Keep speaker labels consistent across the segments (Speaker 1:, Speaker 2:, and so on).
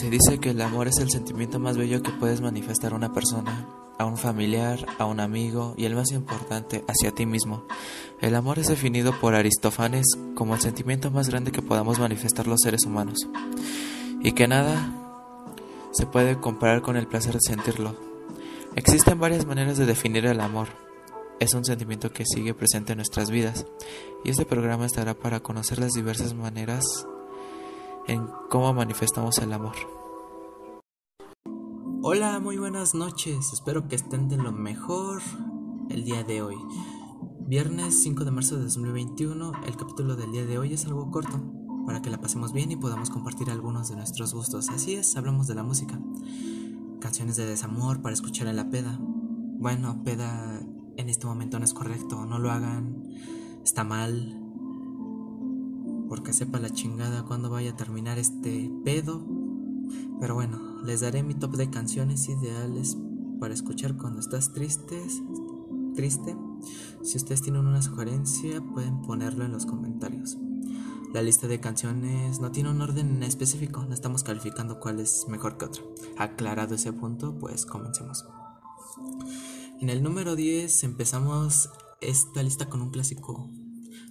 Speaker 1: Se dice que el amor es el sentimiento más bello que puedes manifestar a una persona, a un familiar, a un amigo y el más importante, hacia ti mismo. El amor es definido por Aristófanes como el sentimiento más grande que podamos manifestar los seres humanos y que nada se puede comparar con el placer de sentirlo. Existen varias maneras de definir el amor. Es un sentimiento que sigue presente en nuestras vidas y este programa estará para conocer las diversas maneras en cómo manifestamos el amor.
Speaker 2: Hola, muy buenas noches. Espero que estén de lo mejor el día de hoy. Viernes 5 de marzo de 2021, el capítulo del día de hoy es algo corto, para que la pasemos bien y podamos compartir algunos de nuestros gustos. Así es, hablamos de la música. Canciones de desamor para escuchar en la peda. Bueno, peda en este momento no es correcto, no lo hagan, está mal, porque sepa la chingada cuándo vaya a terminar este pedo. Pero bueno, les daré mi top de canciones ideales para escuchar cuando estás triste. Triste. Si ustedes tienen una sugerencia, pueden ponerlo en los comentarios. La lista de canciones no tiene un orden específico, no estamos calificando cuál es mejor que otra. Aclarado ese punto, pues comencemos. En el número 10 empezamos esta lista con un clásico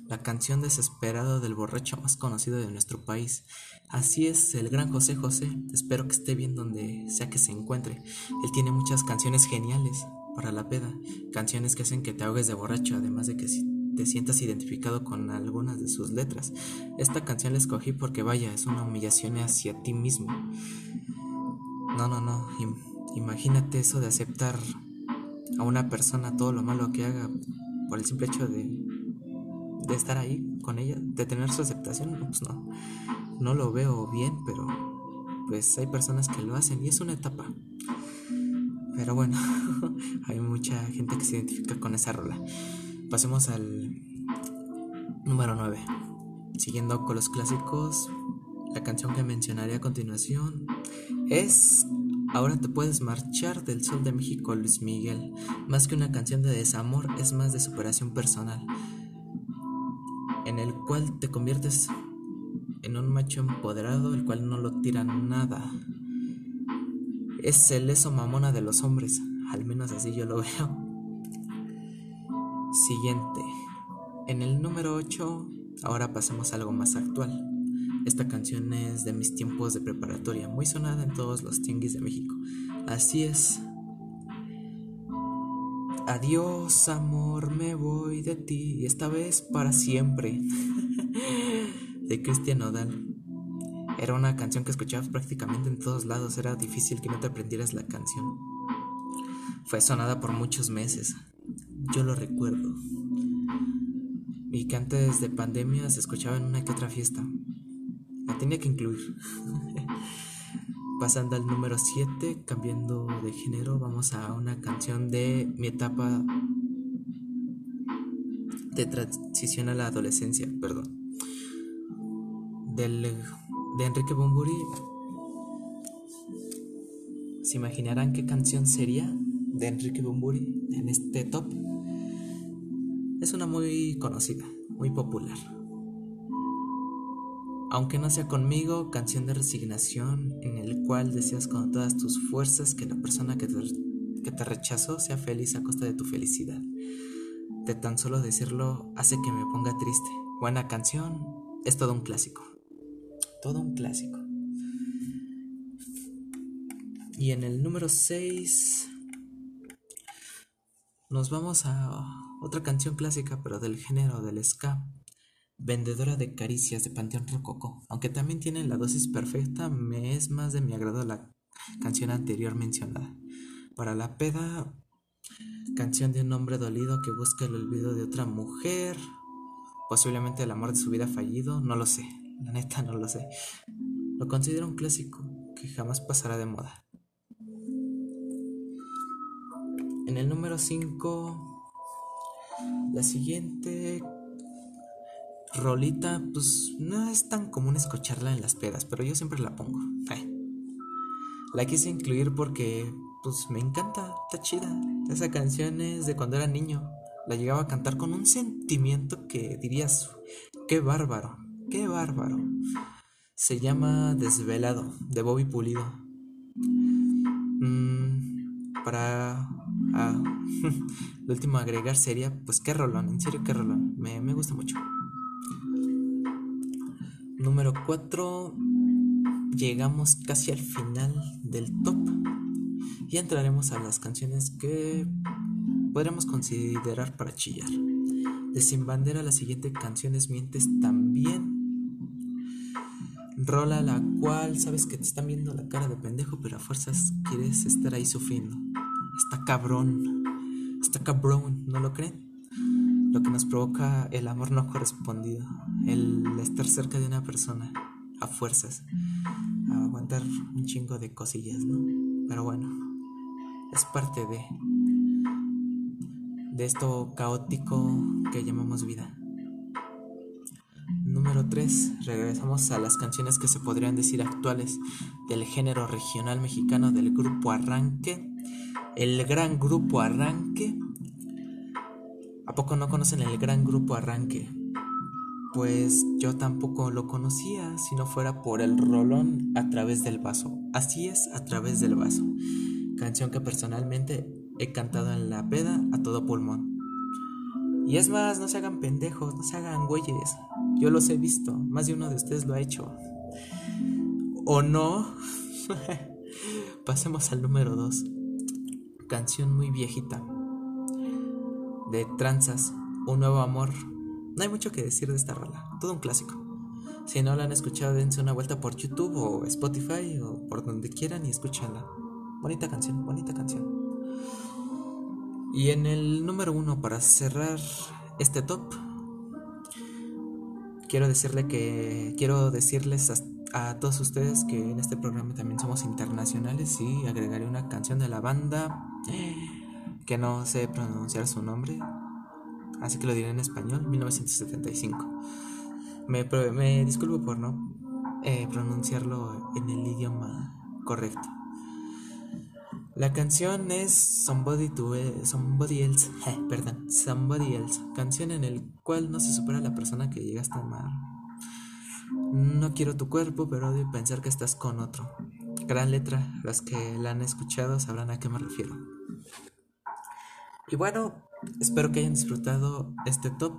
Speaker 2: la canción desesperada del borracho más conocido de nuestro país. Así es, el gran José José. Espero que esté bien donde sea que se encuentre. Él tiene muchas canciones geniales para la peda, canciones que hacen que te ahogues de borracho, además de que te sientas identificado con algunas de sus letras. Esta canción la escogí porque vaya, es una humillación hacia ti mismo. No, no, no. imagínate eso de aceptar a una persona todo lo malo que haga por el simple hecho de de estar ahí con ella, de tener su aceptación, pues no, no lo veo bien, pero pues hay personas que lo hacen y es una etapa. Pero bueno, hay mucha gente que se identifica con esa rola. Pasemos al número 9. Siguiendo con los clásicos, la canción que mencionaré a continuación es Ahora te puedes marchar del sol de México, Luis Miguel. Más que una canción de desamor, es más de superación personal en el cual te conviertes en un macho empoderado, el cual no lo tira nada. Es el eso mamona de los hombres, al menos así yo lo veo. Siguiente. En el número 8, ahora pasemos a algo más actual. Esta canción es de mis tiempos de preparatoria, muy sonada en todos los tianguis de México. Así es, Adiós, amor, me voy de ti, esta vez para siempre. de Cristian Nodal. Era una canción que escuchabas prácticamente en todos lados, era difícil que no te aprendieras la canción. Fue sonada por muchos meses, yo lo recuerdo. Y que antes de pandemia se escuchaba en una que otra fiesta. La tenía que incluir. Pasando al número 7, cambiando de género, vamos a una canción de mi etapa de transición a la adolescencia, perdón. De Enrique Bumburi. ¿Se imaginarán qué canción sería de Enrique Bumburi en este top? Es una muy conocida, muy popular. Aunque no sea conmigo, canción de resignación en el cual deseas con todas tus fuerzas que la persona que te, rechazó sea feliz a costa de tu felicidad. De tan solo decirlo hace que me ponga triste. Buena canción, es todo un clásico. Todo un clásico. Y en el número 6 nos vamos a otra canción clásica, pero del género del ska. Vendedora de caricias de Panteón Rococo. Aunque también tiene la dosis perfecta, me es más de mi agrado la canción anterior mencionada. Para la peda, canción de un hombre dolido que busca el olvido de otra mujer, posiblemente el amor de su vida fallido, no lo sé, la neta no lo sé. Lo considero un clásico que jamás pasará de moda. En el número 5, la siguiente Rolita, pues no es tan común escucharla en las pedas, pero yo siempre la pongo. La quise incluir porque, pues me encanta, está chida. Esa canción es de cuando era niño. La llegaba a cantar con un sentimiento que dirías, qué bárbaro, qué bárbaro. Se llama Desvelado, de Bobby Pulido. Mm, para ah, lo último agregar sería, pues qué rolón, en serio qué rolón, me, me gusta mucho. Número 4, llegamos casi al final del top y entraremos a las canciones que podremos considerar para chillar. De Sin Bandera la siguiente canción es Mientes también. Rola la cual sabes que te están viendo la cara de pendejo, pero a fuerzas quieres estar ahí sufriendo. Está cabrón. Está cabrón, ¿no lo creen? Lo que nos provoca el amor no correspondido. El estar cerca de una persona a fuerzas. A aguantar un chingo de cosillas, ¿no? Pero bueno, es parte de de esto caótico que llamamos vida. Número 3. Regresamos a las canciones que se podrían decir actuales del género regional mexicano del grupo Arranque. El gran grupo Arranque. ¿A poco no conocen el gran grupo Arranque? Pues yo tampoco lo conocía si no fuera por el rolón a través del vaso. Así es, a través del vaso. Canción que personalmente he cantado en la peda a todo pulmón. Y es más, no se hagan pendejos, no se hagan güeyes. Yo los he visto, más de uno de ustedes lo ha hecho. ¿O no? Pasemos al número 2. Canción muy viejita. De Tranzas, Un nuevo amor. No hay mucho que decir de esta rola, todo un clásico. Si no la han escuchado, dense una vuelta por YouTube o Spotify o por donde quieran y escúchala. Bonita canción, bonita canción. Y en el número uno, para cerrar este top, quiero decirle que quiero decirles a, todos ustedes que en este programa también somos internacionales y agregaré una canción de la banda que no sé pronunciar su nombre, así que lo diré en español, 1975. Me, disculpo por no eh, pronunciarlo en el idioma correcto. La canción es Somebody to Somebody Else, perdón, Somebody Else, canción en el cual no se supera la persona que llegaste a amar. No quiero tu cuerpo, pero odio pensar que estás con otro. Gran letra, los que la han escuchado sabrán a qué me refiero. Y bueno, espero que hayan disfrutado este top.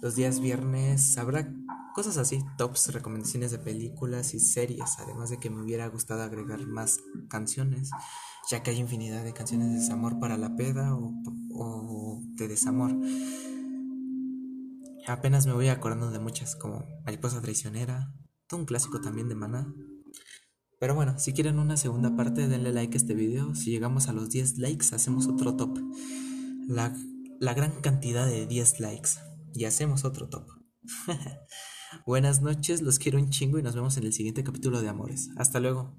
Speaker 2: Los días viernes habrá cosas así, tops, recomendaciones de películas y series, además de que me hubiera gustado agregar más canciones ya que hay infinidad de canciones de desamor para la peda o, de desamor. Apenas me voy acordando de muchas, como Mariposa Traicionera, todo un clásico también de Maná. Pero bueno, si quieren una segunda parte, denle like a este video. Si llegamos a los 10 likes, hacemos otro top. La, la gran cantidad de 10 likes. Y hacemos otro top. Buenas noches, los quiero un chingo y nos vemos en el siguiente capítulo de Amores. Hasta luego.